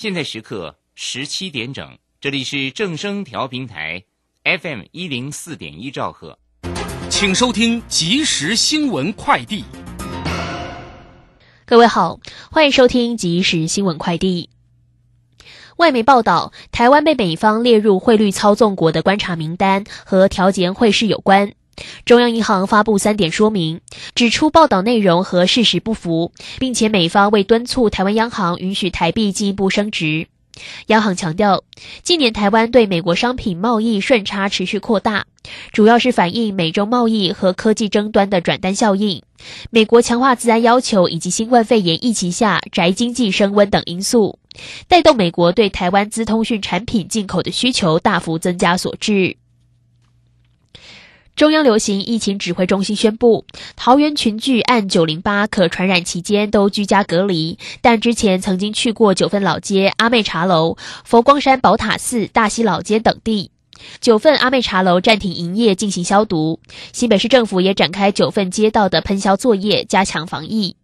现在时刻十七点整，这里是正声调平台 FM 一零四点一兆赫，请收听即时新闻快递。各位好，欢迎收听即时新闻快递。外媒报道，台湾被美方列入汇率操纵国的观察名单，和调节汇市有关。中央银行发布三点说明，指出报道内容和事实不符，并且美方未敦促台湾央行允许台币进一步升值。央行强调，近年台湾对美国商品贸易顺差持续扩大，主要是反映美中贸易和科技争端的转单效应，美国强化自安要求以及新冠肺炎疫情下宅经济升温等因素，带动美国对台湾资通讯产品进口的需求大幅增加所致。中央流行疫情指挥中心宣布，桃园群聚按九零八可传染期间都居家隔离，但之前曾经去过九份老街、阿妹茶楼、佛光山宝塔寺、大溪老街等地。九份阿妹茶楼暂停营业进行消毒，新北市政府也展开九份街道的喷消作业，加强防疫。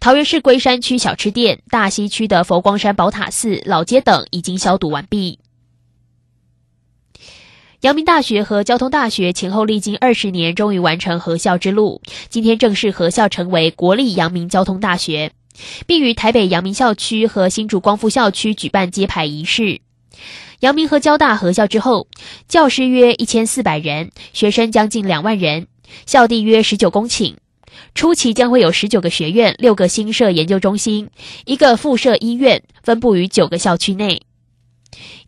桃园市龟山区小吃店、大溪区的佛光山宝塔寺、老街等已经消毒完毕。阳明大学和交通大学前后历经二十年，终于完成合校之路。今天正式合校，成为国立阳明交通大学，并于台北阳明校区和新竹光复校区举办揭牌仪式。阳明和交大合校之后，教师约一千四百人，学生将近两万人，校地约十九公顷。初期将会有十九个学院、六个新设研究中心、一个附设医院，分布于九个校区内。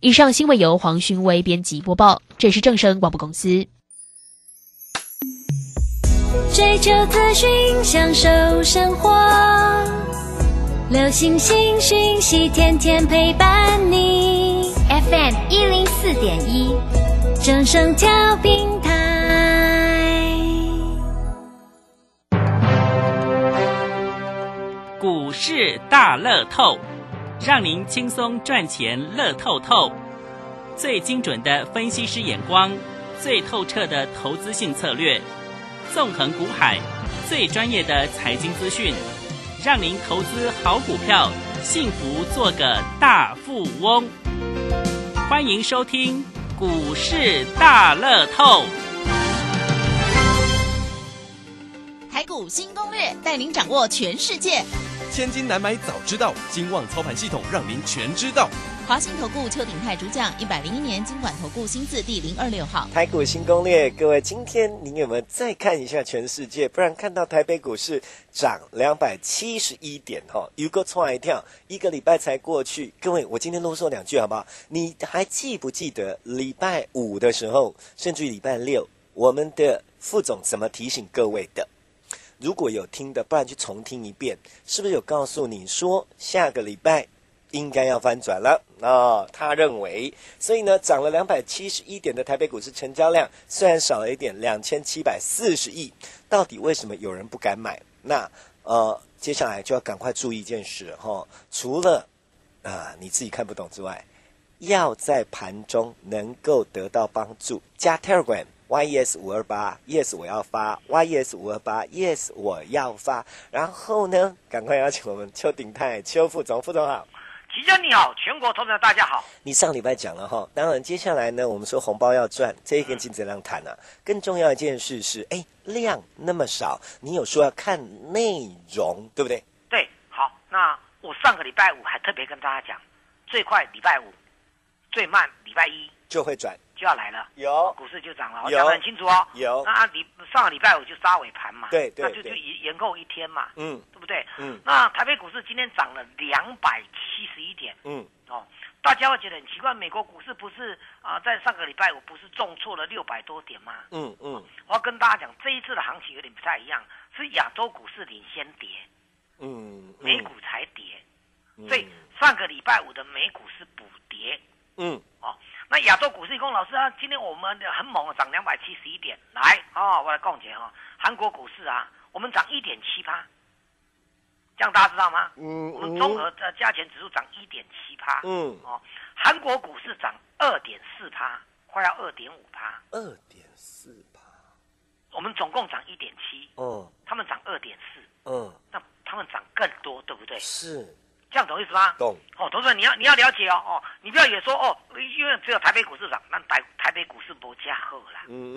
以上新闻由黄勋威编辑播报，这是正声广播公司。追求资讯，享受生活，流星星讯息，天天陪伴你。FM 一零四点一，正声调频台。股市大乐透。让您轻松赚钱乐透透，最精准的分析师眼光，最透彻的投资性策略，纵横股海，最专业的财经资讯，让您投资好股票，幸福做个大富翁。欢迎收听股市大乐透，台股新攻略，带您掌握全世界。千金难买早知道，金旺操盘系统让您全知道。华信投顾邱鼎泰主讲，一百零一年金管投顾新字第零二六号。台股新攻略，各位，今天您有没有再看一下全世界？不然看到台北股市涨两百七十一点哈，有个错一跳，一个礼拜才过去。各位，我今天啰嗦两句好不好？你还记不记得礼拜五的时候，甚至于礼拜六，我们的副总怎么提醒各位的？如果有听的，不然去重听一遍，是不是有告诉你说下个礼拜应该要翻转了？啊，他认为，所以呢，涨了两百七十一点的台北股市成交量虽然少了一点，两千七百四十亿，到底为什么有人不敢买？那呃，接下来就要赶快注意一件事哈，除了啊你自己看不懂之外，要在盘中能够得到帮助，加 Telegram。Yes 五二八，yes 我要发，yes 五二八，yes 我要发。然后呢，赶快邀请我们邱鼎泰邱副总，副总好，齐生你好，全国投资者大家好。你上礼拜讲了哈，当然接下来呢，我们说红包要赚，这一跟金子量谈啊。更重要一件事是，哎，量那么少，你有说要看内容，对不对？对，好，那我上个礼拜五还特别跟大家讲，最快礼拜五，最慢礼拜一就会转。就要来了，有。股市就涨了，我讲得很清楚哦。有，那礼上个礼拜五就杀尾盘嘛，对对，那就就延延后一天嘛，嗯，对不对？嗯，那台北股市今天涨了两百七十一点，嗯，哦，大家会觉得很奇怪，美国股市不是啊，在上个礼拜五不是重挫了六百多点吗？嗯嗯，我要跟大家讲，这一次的行情有点不太一样，是亚洲股市领先跌，嗯，美股才跌，所以上个礼拜五的美股是补跌，嗯，哦。那亚洲股市，龚老师啊，今天我们很猛，涨两百七十一点，来哦，我来共解哈。韩国股市啊，我们涨一点七八，这样大家知道吗？嗯我们综合的加权指数涨一点七八，嗯，哦，韩国股市涨二点四趴，快要二点五趴，二点四趴，我们总共涨一点七，嗯，他们涨二点四，嗯，那他们涨更多，对不对？是，这样懂意思吗？懂。哦，同志们，你要你要了解哦哦，你不要以为说哦，因为只有台北股市涨，那台台北股市不加厚啦，嗯，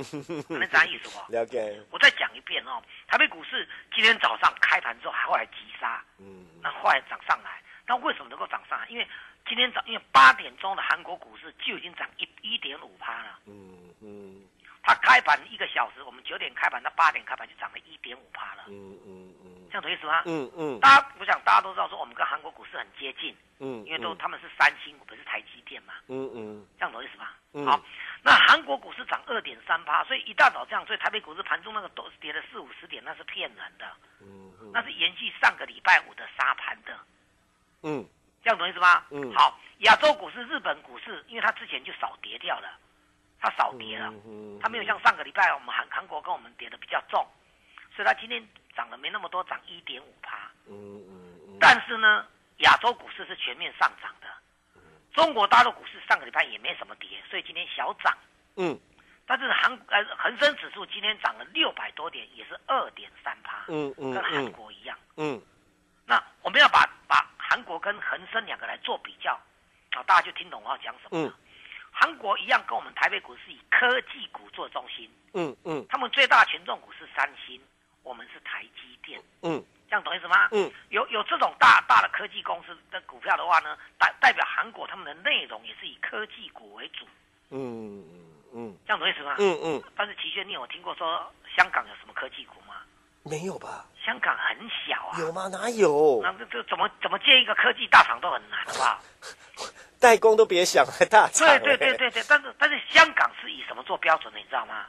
那啥意思不？了解。我再讲一遍哦，台北股市今天早上开盘之后还后来急杀，嗯那后来涨上来，那为什么能够涨上来？因为今天早因为八点钟的韩国股市就已经涨一一点五趴了，嗯嗯它开盘一个小时，我们九点开盘到八点开盘就涨了一点五趴了，嗯嗯嗯这样懂意思吗？嗯嗯。大家我想大家都知道说我们跟韩国股市很接近，嗯，因为都他们是三星，我们是台积电嘛，嗯嗯。这样懂意思吗？嗯。好，那韩国股市涨二点三趴，所以一大早这样，所以台北股市盘中那个都跌了四五十点，那是骗人的，嗯嗯。那是延续上个礼拜五的沙盘的，嗯。这样懂意思吗？嗯。好，亚洲股市、日本股市，因为它之前就少跌掉了，它少跌了，嗯它没有像上个礼拜我们韩韩国跟我们跌的比较重，所以它今天涨了没那么多，涨一点五趴。嗯嗯但是呢，亚洲股市是全面上涨的，中国大陆股市上个礼拜也没什么跌，所以今天小涨。嗯。但是韩呃恒生指数今天涨了六百多点，也是二点三趴，嗯嗯跟韩国一样。嗯。那我们要把把韩国跟恒生两个来做比较，啊，大家就听懂我要讲什么了。嗯。韩国一样跟我们台北股市以科技股做中心，嗯嗯。他们最大权重股是三星，我们是台积电，嗯这样懂意思吗？嗯有有这种大大的科技公司的股票的话呢，代代表韩国他们的内容也是以科技股为主，嗯嗯这样懂意思吗？嗯嗯，但是齐轩，你有听过说香港有什么科技股吗？没有吧？香港很小啊，有吗？哪有？那这这怎么怎么建一个科技大厂都很难，好不好？代工都别想，还大厂对欸。对对对对，但是但是香港是以什么做标准的，你知道吗？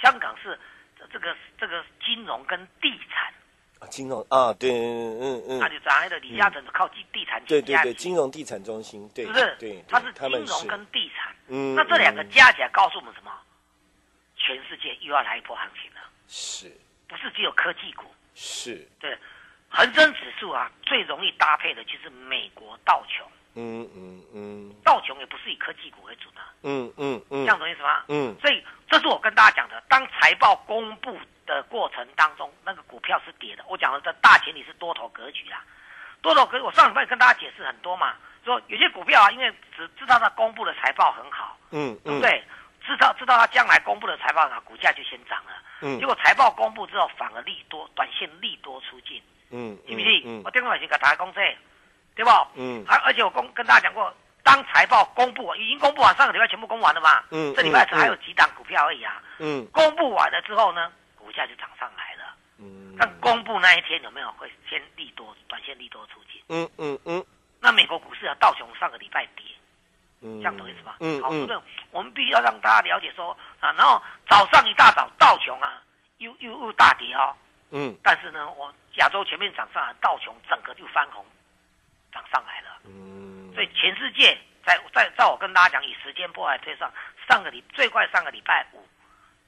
香港是这这个这个金融跟地产，啊金融啊，对，嗯嗯那就咱的李嘉诚是靠地地产对对金融地产中心，对，是不是？对，它是金融跟地产，嗯那这两个嗯加起来告诉我们什么？全世界又要来一波行情了，是。不是只有科技股。是，对，恒生指数啊，最容易搭配的就是美国道琼，嗯嗯嗯道琼也不是以科技股为主的，嗯嗯嗯，这样懂意思吗？嗯所以这是我跟大家讲的，当财报公布的过程当中，那个股票是跌的。我讲的这大前提是多头格局啦，多头格局。我上礼拜跟大家解释很多嘛，说有些股票啊，因为只知道它公布的财报很好，嗯嗯，对不对？知道知道它将来公布的财报很好，股价就先涨了。嗯结果财报公布之后，反而利多，短线利多出尽，嗯，信不信？嗯我电话已经给大家讲这个，对不？嗯而而且我公跟大家讲过，当财报公布已经公布完，上个礼拜全部公布完了嘛，嗯这礼拜只还有几档股票而已啊。嗯公布完了之后呢，股价就涨上来了。嗯但公布那一天有没有会先利多，短线利多出尽？嗯嗯嗯那美国股市啊，道琼上个礼拜跌，嗯，这样懂意思吧？嗯好，嗯这个我们必须要让大家了解说啊，然后早上一大早道琼啊，又又又大跌哦，嗯但是呢，我亚洲全面涨上来，道琼整个就翻红，涨上来了。嗯，所以全世界在在在我跟大家讲，以时间波来推算，上个礼最快上个礼拜五，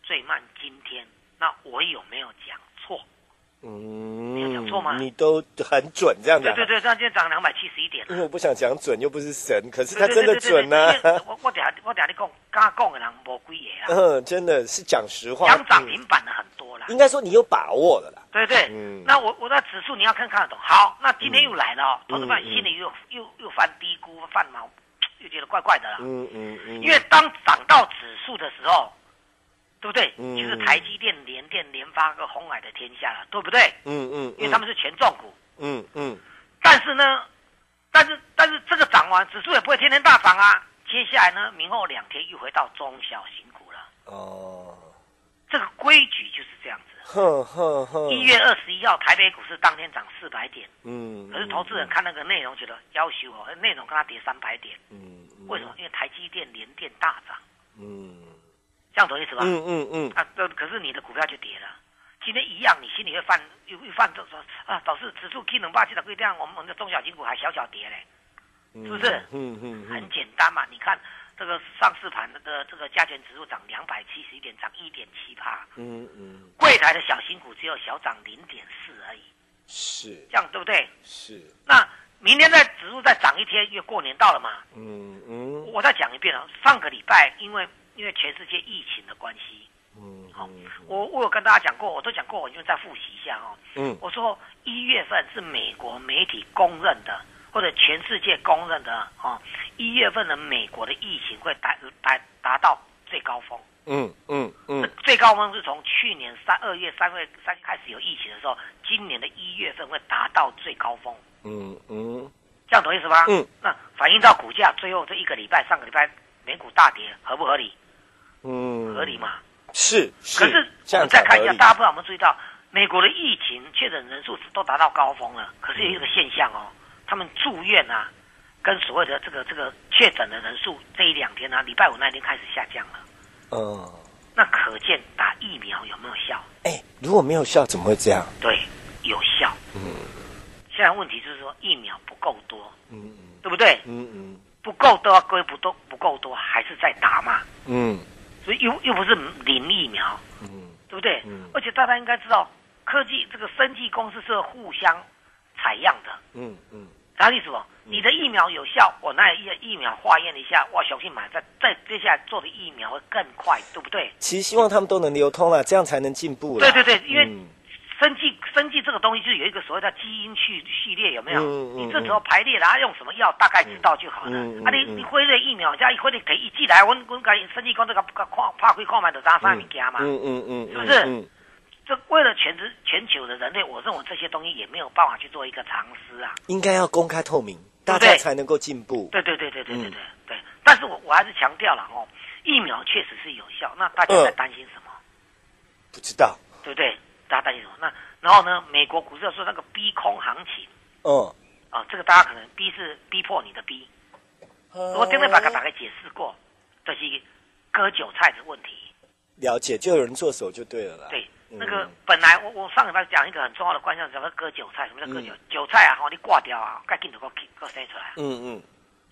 最慢今天。那我有没有讲错？嗯，有讲错吗你都很准这样的，对对对，那今天涨两百七十一点。因为我不想讲准，又不是神，可是对他真的准呢、我我等下我等下你讲，刚刚讲的人无几个啊，嗯，真的是讲实话，讲涨嗯停板的很多啦。应该说你有把握的啦。对对，嗯那我我的指数你要看看得懂。好，那今天又来了投资们嗯心里又又又犯低估、犯毛，又觉得怪怪的啦。嗯嗯嗯，因为当涨到指数的时候，对不对？嗯就是台积电、联电、联发科、红海的天下了，对不对？嗯嗯，因为他们是权重股。嗯嗯但是呢，但是但是这个涨完，指数也不会天天大涨啊。接下来呢，明后两天又回到中小型股了。哦，这个规矩就是这样子。一月二十一号，台北股市当天涨四百点，嗯，可是投资人看那个内容，觉得要求哦，内容跟它跌三百点，嗯，嗯为什么？？因为台积电、联电大涨，嗯这样懂意思吧？嗯嗯嗯啊，这可是你的股票就跌了。今天一样，你心里会犯又又犯这说啊，导致指数 K 能霸气的会，这样我们的中小型股还小小跌嘞，嗯，是不是嗯嗯很简单嘛。你看这个上市盘的这个加权指数涨两百七十一点，涨一点七帕，嗯嗯，柜台的小新股只有小涨零点四而已，是这样对不对？是，那明天再指数再涨一天，因为过年到了嘛。嗯嗯我再讲一遍啊，上个礼拜因为因为全世界疫情的关系，嗯，好，我我有跟大家讲过，我都讲过，我因为再复习一下哦。嗯我说一月份是美国媒体公认的或者全世界公认的哦，一月份的美国的疫情会达达达到最高峰。嗯嗯嗯，最高峰是从去年三二月、三月三开始有疫情的时候，今年的一月份会达到最高峰。嗯嗯，这样懂意思吗？嗯。那反映到股价，最后这一个礼拜，上个礼拜美股大跌，合不合理？嗯，合理嘛？是可是我们再看一下，大家不知道有没有注意到，美国的疫情确诊人数都达到高峰了。可是有一个现象哦，他们住院啊，跟所谓的这个这个确诊的人数，这一两天啊，礼拜五那天开始下降了。嗯，那可见打疫苗有没有效？哎，如果没有效，怎么会这样？对，有效。嗯现在问题就是说疫苗不够多，嗯对不对？嗯嗯不够多，各位不都不够多，还是在打嘛？嗯所以又又不是零疫苗，嗯对不对？嗯而且大家应该知道，科技这个生技公司是互相采样的，嗯嗯啥意思不？你的疫苗有效，我那疫疫苗化验一下，哇，小心买再再接下来做的疫苗会更快，对不对？其实希望他们都能流通了，这样才能进步了。对对对，因为嗯生技生技这个东西就是有一个所谓的基因序序列，有没有？嗯嗯你这时候排列然后用什么药大概知道就好了。啊，你嗯你辉瑞疫苗，加一辉瑞给一剂来，我我甲生技光这个看怕会看买的啥啥物件嘛。嗯嗯嗯，是不是嗯这为了全职全球的人类，我认为这些东西也没有办法去做一个尝试啊。应该要公开透明，大家才能够进步。对对对对对对嗯对对。但是我我还是强调了哦，疫苗确实是有效。那大家在嗯担心什么？不知道，对不对？大家担心什么？那然后呢？美国股市说那个逼空行情嗯，啊，这个大家可能逼是逼迫你的逼。我今天把它大概解释过，这是割韭菜的问题。了解，就有人做手就对了啦。对，嗯那个本来我我上礼拜讲一个很重要的观念，什么割韭菜？什么叫割韭？韭菜啊，哈，你挂掉啊，该进的给给生出来，嗯嗯，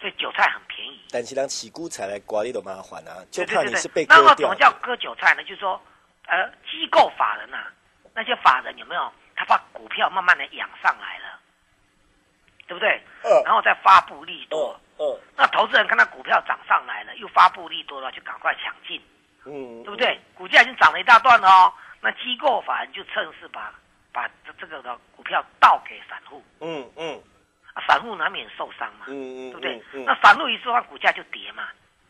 所以韭菜很便宜。但是当起股才来刮你都麻烦啊，就怕你是被割掉那。么怎么叫割韭菜呢？就是说，呃，机构法人呐、那些法人有没有？他把股票慢慢的养上来了，对不对？嗯然后再发布利多。嗯嗯那投资人看到股票涨上来了，又发布利多了，就赶快抢进，嗯，对不对？股价已经涨了一大段了哦，那机构法人就趁势把把这这个的股票倒给散户，嗯嗯啊，散户难免受伤嘛，嗯嗯，对不对？嗯那散户一受伤，股价就跌嘛，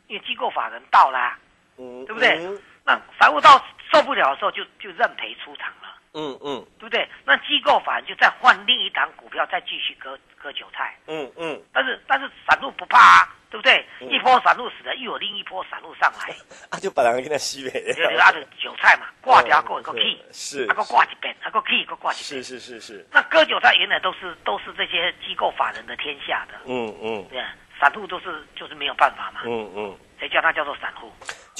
因为机构法人到啦、嗯，对不对嗯那散户到受不了的时候就就认赔出场了，嗯嗯。对不对？那机构法人就再换另一档股票，再继续割割韭菜。嗯嗯，但是但是散户不怕啊，对不对？嗯。一波散户死了，又有另一波散户上来，啊，就把人给他吸呗对对，啊，就韭菜嘛，挂掉过一个 key，是啊，个挂一遍，啊个 key 个挂一是遍。是是是，那割韭菜原来都是都是这些机构法人的天下的，嗯嗯。对啊，散户都是就是没有办法嘛，嗯嗯，谁叫他叫做散户？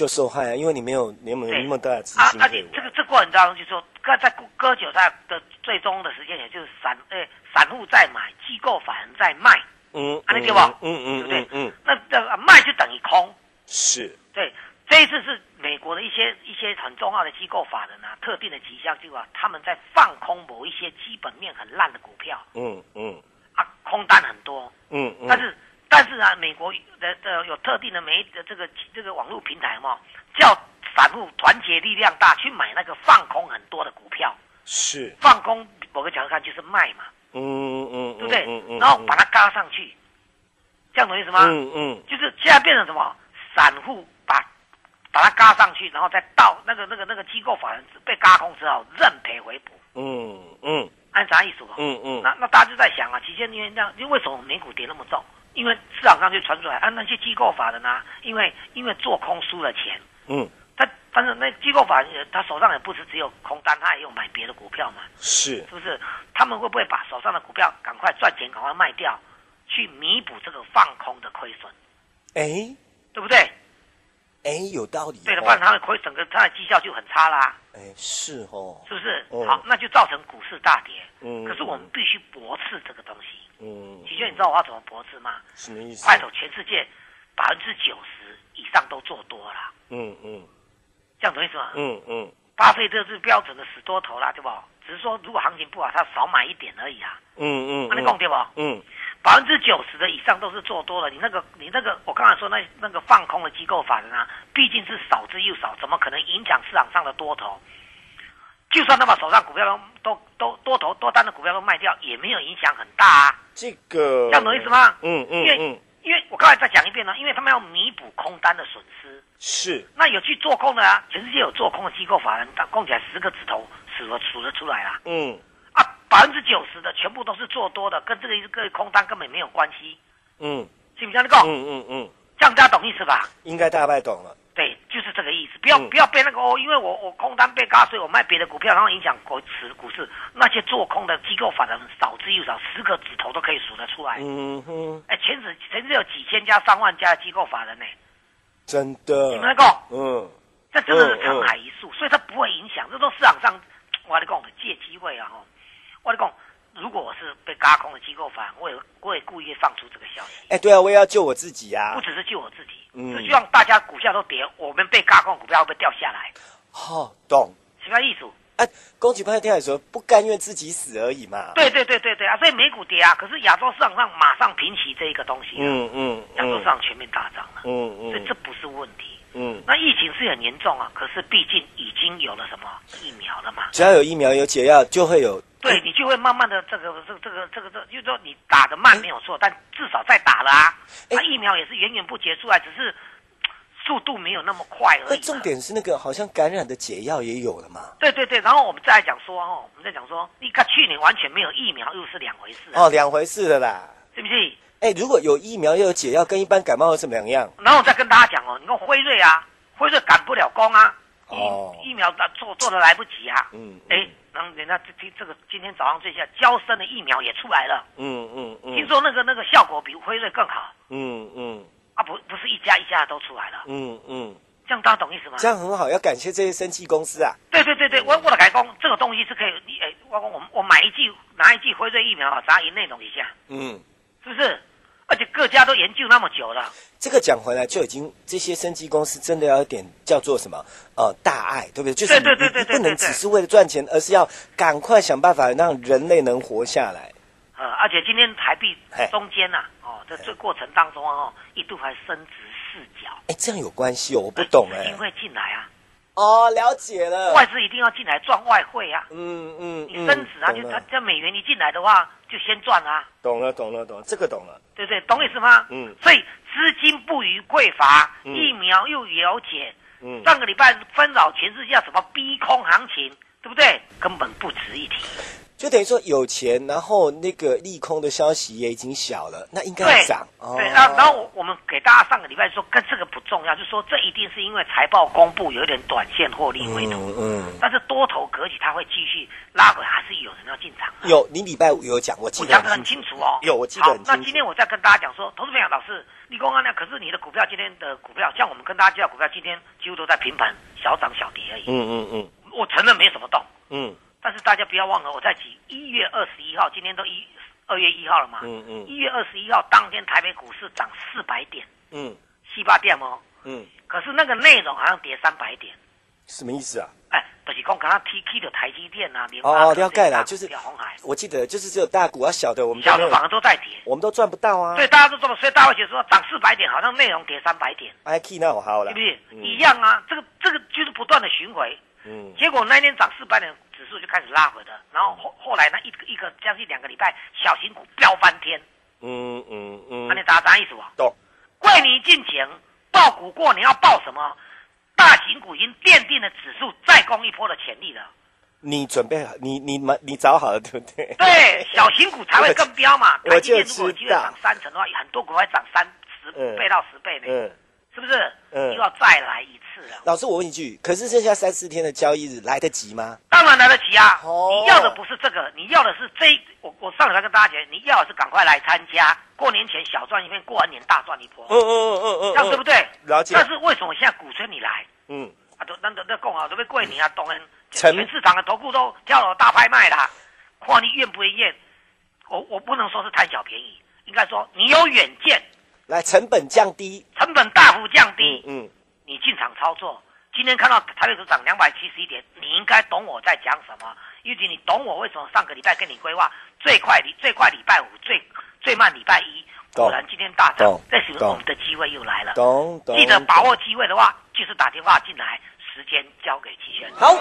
就受害啊，因为你没有你没有对。那么大的资啊，金可以而且这个这过程当中，就是说割在割韭菜的最终的时间点，就是散呃散户在买，机构法人在卖，嗯，啊，你对不？嗯嗯对嗯不对？嗯？嗯，那这个卖就等于空，是，对。这一次是美国的一些一些很重要的机构法人啊，特定的几项机构啊，他们在放空某一些基本面很烂的股票。嗯嗯。啊，空单很多，嗯嗯，但是但是啊，美国的的有特定的媒的这个这个网络平台嘛，叫散户团结力量大去买那个放空很多的股票，是，放空某个角度看就是卖嘛，嗯嗯，对不对？嗯嗯，然后把它嘎上去，这样懂意思吗？嗯嗯就是现在变成什么？散户把把它嘎上去，然后再到那个那个那个机构法人被嘎空之后认赔回补，嗯嗯按啥意思不？嗯嗯，那那大家就在想啊，期间因为那，因为为什么美股跌那么重？因为市场上就传出来啊，那些机构法人啊，因为因为做空输了钱，嗯。他但是那机构法人他手上也不是只有空单，他也有买别的股票嘛，是，是不是？他们会不会把手上的股票赶快赚钱，赶快卖掉，去弥补这个放空的亏损，哎。对不对？哎，有道理哦，对了，不然他的亏整个他的绩效就很差啦，哎是哦，是不是？嗯。好，那就造成股市大跌。嗯，可是我们必须驳斥这个东西。嗯，奇轩，你知道我要怎么驳斥吗？什么意思？快手全世界百分之九十以上都做多了，嗯嗯这样懂意思吗？嗯嗯巴菲特是标准的死多头啦，对不？只是说如果行情不好，他少买一点而已啊。嗯嗯，那你讲对不？嗯百分之九十的以上都是做多了，你那个你那个我刚才说那那个放空的机构法人啊，毕竟是少之又少，怎么可能影响市场上的多头？就算他把手上股票都都都多头多单的股票都卖掉，也没有影响很大啊。这个这样懂意思吗？嗯嗯因为嗯，因为我刚才再讲一遍呢，因为他们要弥补空单的损失。是那有去做空的啊，全世界有做空的机构法人，但供起来十个指头数得数得出来啦。嗯啊，百分之九十的全部都是做多的，跟这个一个空单根本没有关系，嗯信不信？这个、嗯嗯嗯，这样大家懂意思吧？应该大概懂了。对，就是这个意思。不要、嗯不要被那个哦，因为我我空单被嘎，所以我卖别的股票，然后影响股市股市。那些做空的机构法人少之又少，十个指头都可以数得出来。嗯哼，哎，前指前指有几千家、上万家的机构法人呢，真的你们，那个。嗯这真的是沧海一粟，所以它不会影响。这都市场上，我跟你讲，借机会啊！吼，我跟你讲，如果我是被嘎空的机构法人，我也我也故意放出这个消息，哎，对啊，我也要救我自己啊不。只是救我自己，嗯是希望大家股票都跌，我们被嘎空股票会不会掉下来？好，懂。什么意思？啊，恭喜朋友听来说，不甘愿自己死而已嘛。对对对对对啊！所以美股跌啊，可是亚洲市场上马上平息这一个东西、啊，嗯嗯亚洲市嗯场全面大涨了，嗯嗯所以这不是问题。嗯，那疫情是很严重啊，可是毕竟已经有了什么疫苗了嘛，只要有疫苗有解药，就会有对你就会慢慢的这个这个这个这个这，就是说你打的慢没有错，但至少在打了啊。哎那疫苗也是远远不结束啊，只是速度没有那么快而已。那重。点是那个好像感染的解药也有了嘛？对对对，然后我们再来讲说哦，我们再讲说，你看去年完全没有疫苗，又是两回事、啊，哦，两回事的啦。是不是？哎，如果有疫苗又有解药，跟一般感冒有什么两样？然后我再跟大家讲哦，你看辉瑞啊，辉瑞赶不了工啊，疫、哦疫苗做做的来不及啊。嗯哎，然后人家这这这个今天早上最下交生的疫苗也出来了，嗯嗯嗯。听说那个那个效果比辉瑞更好。嗯嗯。啊，不不是一家一家都出来了，嗯嗯，这样大家懂意思吗？这样很好，要感谢这些生技公司啊。对对对对，我我的改工这个东西是可以，你哎，我我我买一剂拿一剂辉瑞疫苗啊，砸赢内容一下，嗯，是不是？而且各家都研究那么久了，这个讲回来就已经，这些生技公司真的要有点叫做什么呃大爱，对不对？就是你对对对不能只是为了赚钱，而是要赶快想办法让人类能活下来。呃，而且今天台币中间呐、哦，在这过程当中哦，一度还升值四角，哎，这样有关系哦，我不懂哎资金。会进来啊，哦，了解了。外资一定要进来赚外汇啊，嗯嗯你升值啊，就它这美元一进来的话，就先赚啊，懂了，懂了，懂了，这个懂了。对不对？懂意思吗？嗯所以资金不予匮乏，嗯疫苗又有解，嗯，上个礼拜纷扰全世界什么逼空行情，对不对？根本不值一提。就等于说有钱，然后那个利空的消息也已经小了，那应该对要涨。哦对，然后然后我我们给大家上个礼拜说，跟这个不重要，就说这一定是因为财报公布有一点短线获利回吐，嗯嗯，但是多头格局它会继续拉回，还是有人要进场啊。有你礼拜五有讲，我记得很清楚哦。有，我记得很，清楚。那今天我再跟大家讲说，投资朋友老师，立功安呢？可是你的股票今天的股票，像我们跟大家介绍股票，今天几乎都在平盘，小涨小跌而已。嗯嗯嗯我承认没什么动，嗯但是大家不要忘了，我在几一月二十一号，今天都一二月一号了嘛。嗯嗯一月二十一号当天，台北股市涨四百点，嗯七八点哦。嗯，可是那个内容好像跌三百点，什么意思啊？哎，就是讲刚刚 T K 的台积电啊，联哦哦，了解了，就是红海，我记得就是只有大股啊，小的我们小的反而都在跌，我们都赚不到啊。所以大家都这么，所以大家会觉得说涨四百点，好像内容跌三百点，，I K 那我好了，是不是？嗯一样啊，这个这个就是不断的巡回，嗯结果那天涨四百点，指数就开始拉回了，然后后后来呢，一个一个将近两个礼拜，小型股飙翻天，嗯嗯嗯那你咋啥意思啊？懂。贵你进前报股过，你要报什么？大型股已经奠定了指数再攻一波的潜力了。你准备好，你你买你找好了，对不对？对，小型股才会更飙嘛。我台积电如果有机会涨三成的话，很多股会涨三十嗯倍到十倍呢，嗯，是不是？嗯又要再来一次了。老师，我问一句，可是剩下三四天的交易日来得及吗？当然来得及啊！哦你要的不是这个，你要的是这一。我我上礼拜跟大家讲，你要的是赶快来参加，过年前小赚一片，过完年大赚一波，嗯嗯嗯嗯嗯，这样对不对？了解。但是为什么我现在鼓吹你来？嗯，啊，都那都都讲好，都被过年啊，当然，成全市场的投顾都跳楼大拍卖啦，看你愿不愿意。我我不能说是贪小便宜，应该说你有远见，来成本降低，成本大幅降低，嗯嗯，你进场操作。今天看到台北股涨两百七十一点，你应该懂我在讲什么，尤其你懂我为什么上个礼拜跟你规划最快礼最快礼拜五，最最慢礼拜一，果然今天大涨，这时候我们的机会又来了。懂懂。记得把握机会的话，就是打电话进来，时时间交给齐轩。好。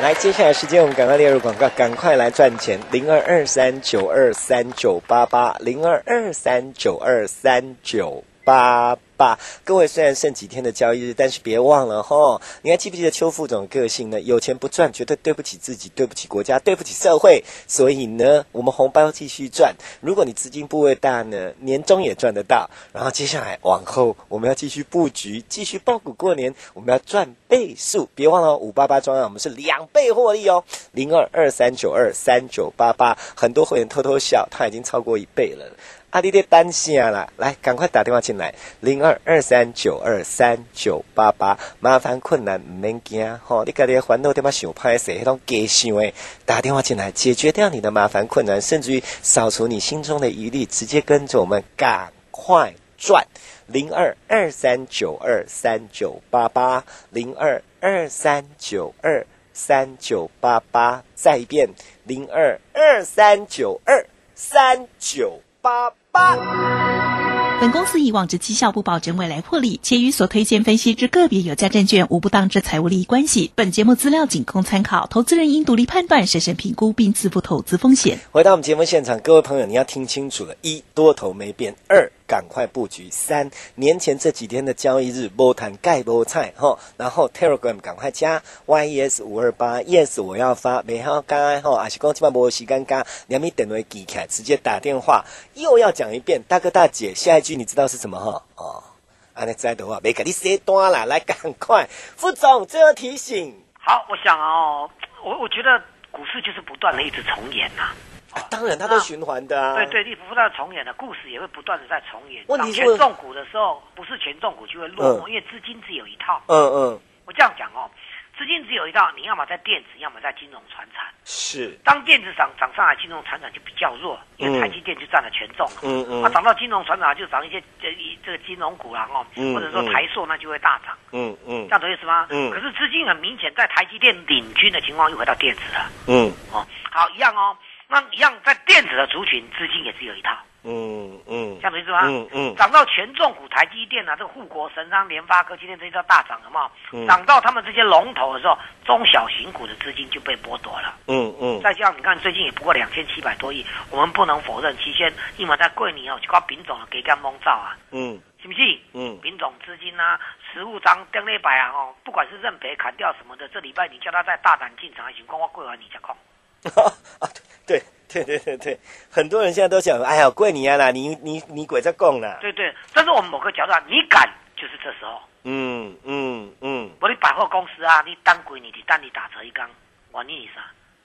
来，接下来时间我们赶快列入广告，赶快来赚钱。零二二三九二三九八八，零二二三九二三九八八。各位虽然剩几天的交易日，但是别忘了吼，你还记不记得邱副总个性呢？有钱不赚，绝对对不起自己，对不起国家，对不起社会。所以呢，我们红包继续赚。如果你资金部位大呢，年终也赚得到。然后接下来往后，我们要继续布局，继续爆股过年，我们要赚倍数。别忘了五八八专案，我们是两倍获利哦。零二二三九二三九八八，很多会员偷偷笑，他已经超过一倍了。阿弟的担心啊啦，来赶快打电话进来，零二二三九二三九八八，麻烦困难唔免惊吼，你家己烦恼点嘛想歹势，迄种假想诶，打电话进来解决掉你的麻烦困难，甚至于扫除你心中的疑虑，直接跟着我们赶快转，零二二三九二三九八八，零二二三九二三九八八，再一遍，零二二三九二三九八。八。本公司以往之绩效不保证未来获利，且与所推荐分析之个别有价证券无不当之财务利益关系。本节目资料仅供参考，投资人应独立判断、审慎评估并自负投资风险。回到我们节目现场，各位朋友，你要听清楚了：一多头没变；二赶快布局；三年前这几天的交易日波谈盖波菜哈，然后 Telegram 赶快加 YES 五二八 Yes 我要发，没好加哈，还是讲起码无时间加，两米等位记起来，直接打电话，又要讲一遍，大哥大姐，下一句你知道是什么哈？哦，安尼知的话，没给你写单啦，来赶快，副总最后提醒。好，我想哦，我我觉得股市就是不断的一直重演呐、当然，它都循环的啊。对对，你不断地重演的故事也会不断的在重演。问题是当权重股的时候，不是权重股就会落寞，嗯因为资金只有一套。嗯嗯，我这样讲哦，资金只有一套，你要么在电子，要么在金融传产。是，当电子涨涨上来，金融传产就比较弱，因为台积电就占了权重了。嗯嗯那涨到金融传产就涨一些这一这个金融股啦哦，嗯或者说嗯台塑那就会大涨，嗯嗯这样懂意思吗？嗯可是资金很明显在台积电领军的情况又回到电子了。嗯哦，好，一样哦。那一样在电子的族群，资金也只有一套，嗯嗯，这样懂意思吗？嗯嗯涨到权重股，台积电啊，这个护国神山、联发科，今天这些叫大涨，有没有？嗯涨到他们这些龙头的时候，中小型股的资金就被剥夺了。嗯嗯再加上你看最近也不过两千七百多亿，我们不能否认，期间因为在贵年哦，就靠品种的给干蒙造啊，嗯是不是？嗯品种资金啊，实物章、登那摆啊，哦，不管是认赔、砍掉什么的，这礼拜你叫他再大胆进场，还行，光我贵完你才空。啊，对对对对对，很多人现在都想，哎呀，贵你啊啦，你你你鬼在供啦，对对，但是我们某个角度啊，你敢就是这时候。嗯嗯嗯我的百货公司啊，你当鬼你的单你打折一缸，我你啥？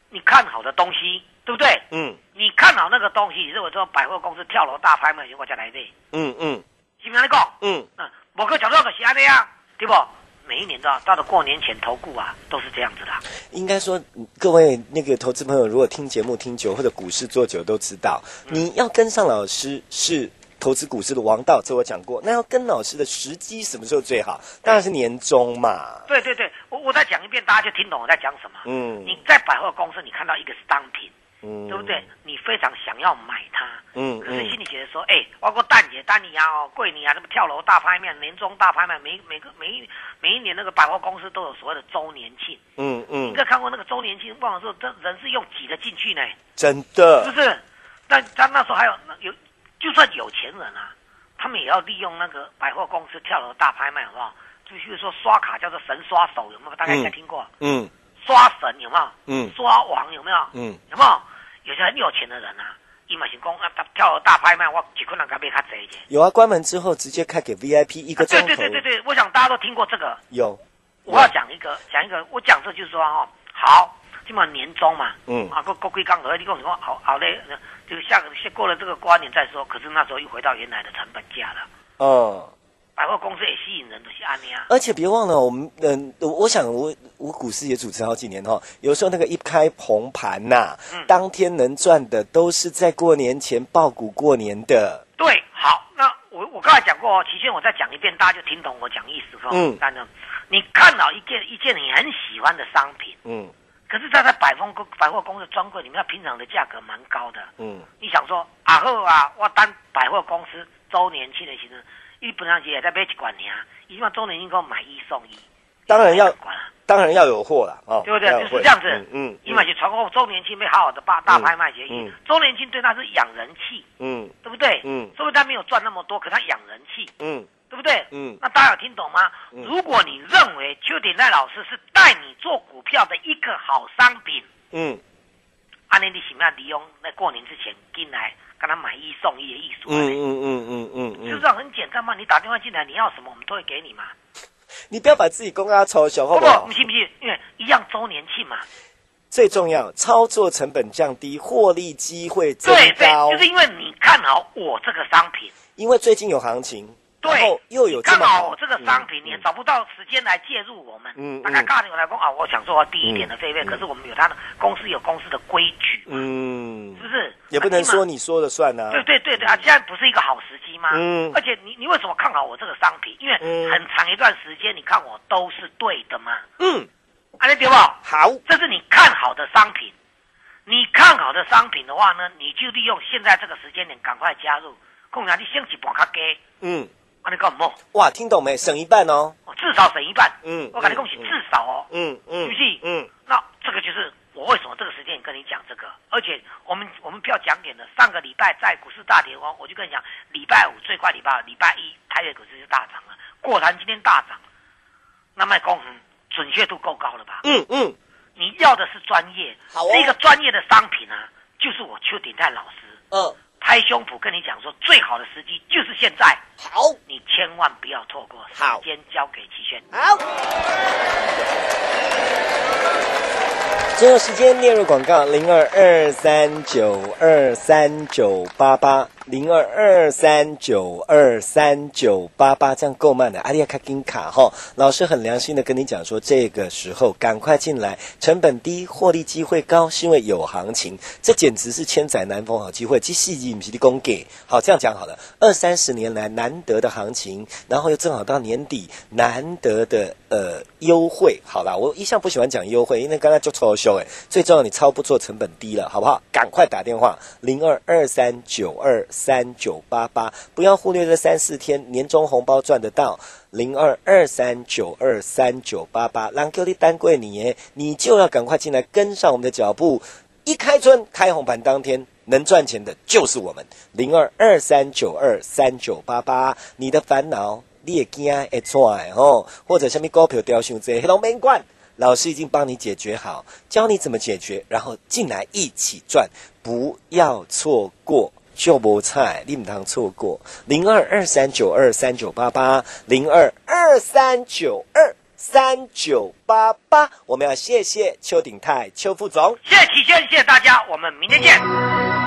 你看好的东西，对不对？嗯你看好那个东西，你认为说百货公司跳楼大拍卖，我再来的，嗯嗯是不是你讲？嗯，嗯，某个角度就是安尼啊，对不？每一年都要到了过年前投顾啊，都是这样子的。应该说，各位那个投资朋友，如果听节目听久或者股市做久，都知道，你要跟上老师是。投资股市的王道，这我讲过。那要跟老师的时机什么时候最好？当然是年终嘛。对对对，我我再讲一遍，大家就听懂我在讲什么。嗯你在百货公司，你看到一个商品，嗯，对不对？你非常想要买它，嗯可是心嗯里觉得说，哎、包括蛋姐、丹尼啊、哦、桂尼啊，什么跳楼大拍卖、年终大拍卖，每每个每一每一年那个百货公司都有所谓的周年庆。嗯嗯你应，该看过那个周年庆，忘了说，这人是用挤的进去呢，真的是的不，是？但他那时候还有有，就算有钱人啊，他们也要利用那个百货公司跳楼大拍卖，好不好？就比如说刷卡叫做神刷手，有没有？大家应该听过。嗯刷神有没有？嗯刷王有没有？嗯有没有？有些很有钱的人啊，伊嘛是讲啊，他跳楼大拍卖，我几可能敢被他贼去。有啊，关门之后直接开给 VIP 一个钟对头，对对对对，我想大家都听过这个。有，我要讲一个，讲一个，我讲这就是说哦、好，今晚年终嘛，嗯啊，过过归刚和你跟我讲好好嘞，就下个过了这个瓜年再说。可是那时候又回到原来的成本价了。嗯。百货公司也吸引人的是安尼啊。而且别忘了，我们嗯，我我想我我股市也主持好几年哈，有时候那个一开红盘呐、嗯当天能赚的都是在过年前爆股过年的。对，好，那我我刚才讲过哦，期间我再讲一遍，大家就听懂我讲意思哈。嗯但呢，你看到一件一件你很喜欢的商品，嗯可是它在百货公百货公司专柜里面，它平常的价格蛮高的。嗯你想说啊后啊，我当百货公司周年庆的时候，一本来是也在买一罐尔，伊即嘛周年庆给我买一送一，当然要买两罐啊。当然要有货了哦，对不对？就是这样子？嗯嗯伊嘛是传过周年庆没好好的大大拍卖协议嗯，周年庆对他是养人气，嗯。对不对？嗯。所以他没有赚那么多，可他养人气，嗯。对不对？嗯。那大家有听懂吗？嗯。如果你认为邱鼎泰老师是带你做股票的一个好商品，嗯。安尼你是不是要利用在过年之前进来跟他买一送一的艺术？嗯嗯嗯嗯嗯嗯，就这样很简单嘛，你打电话进来，你要什么我们都会给你嘛。你不要把自己公开抽小，好不不，不好不？信不信？因为一样周年庆嘛。最重要，操作成本降低，获利机会增对对，高。就是因为你看好我这个商品，因为最近有行情，然对，又有刚好看好我这个商品，你也找不到时间来介入我们。嗯大概告来讲啊，我想做低一点的费率，嗯可是我们有他的公司有公司的规矩，嗯是，不是？也不能说你说了算呐。对对对对啊，现在不是一个好时机吗？嗯而且你你为什么看好我这个商品？因为嗯很长一段时间你看我都是对的嘛，嗯，啊，你对不？好，这是你看好的商品。你看好的商品的话呢，你就利用现在这个时间点赶快加入。共享你升级半卡给，嗯，啊，你干什么？哇，听懂没？省一半哦。哦至少省一半。嗯我跟你恭喜，嗯至少哦。嗯嗯，是不是嗯那这个就是我为什么这个时间跟你讲这个，而且我们我们票讲点的，上个礼拜在股市大跌哦，我就跟你讲，礼拜五最快礼拜五礼拜一台北股市就大涨了，果然今天大涨，那卖公嗯准确度够高了吧？嗯嗯，你要的是专业，好哦这个专业的商品啊，就是我邱鼎泰老师嗯，拍胸脯跟你讲说，最好的时机就是现在，好，你千万不要错过，好时间交给齐轩。好。最后时间列入广告零二二三九二三九八八零二二三九二三九八八，这样够慢的。阿利亚卡金卡哈，老师很良心的跟你讲说，这个时候赶快进来，成本低，获利机会高，是因为有行情，这简直是千载难逢好机会。即细节不是的供给，好这样讲好了，二三十年来难得的行情，然后又正好到年底，难得的呃优惠。好啦，我一向不喜欢讲优惠，因为刚才就抽修诶，最重要你超不做成本低了，好不好？赶快打电话零二二三九二三九八八，不要忽略这三四天年终红包赚得到。零二二三九二三九八八，让各位单贵你耶，你就要赶快进来跟上我们的脚步。一开春开红盘当天，能赚钱的就是我们。零二二三九二三九八八，你的烦恼你也惊会出来哦，或者什么股票掉伤这黑龙没关，老师已经帮你解决好，教你怎么解决，然后进来一起赚，不要错过。就无菜，你唔通错过零二二三九二三九八八零二二三九二三九八八，我们要谢谢邱鼎泰邱副总。谢谢，谢谢大家，我们明天见。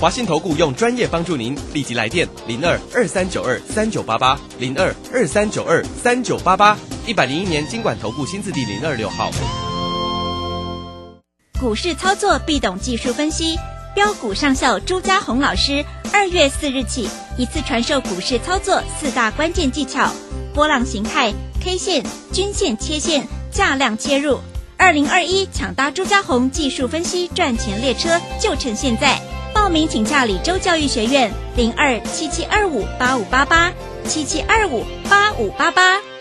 华信投顾用专业帮助您，立即来电零二二三九二三九八八零二二三九二三九八八，一百零一年经管投顾新字第零二六号。股市操作必懂技术分析，标股上校朱家红老师二月四日起一次传授股市操作四大关键技巧：波浪形态、K 线、均线、切线、价量切入。二零二一抢搭朱家红技术分析赚钱列车，就趁现在！报名请洽李州教育学院零二七七二五八五八八七七二五八五八八。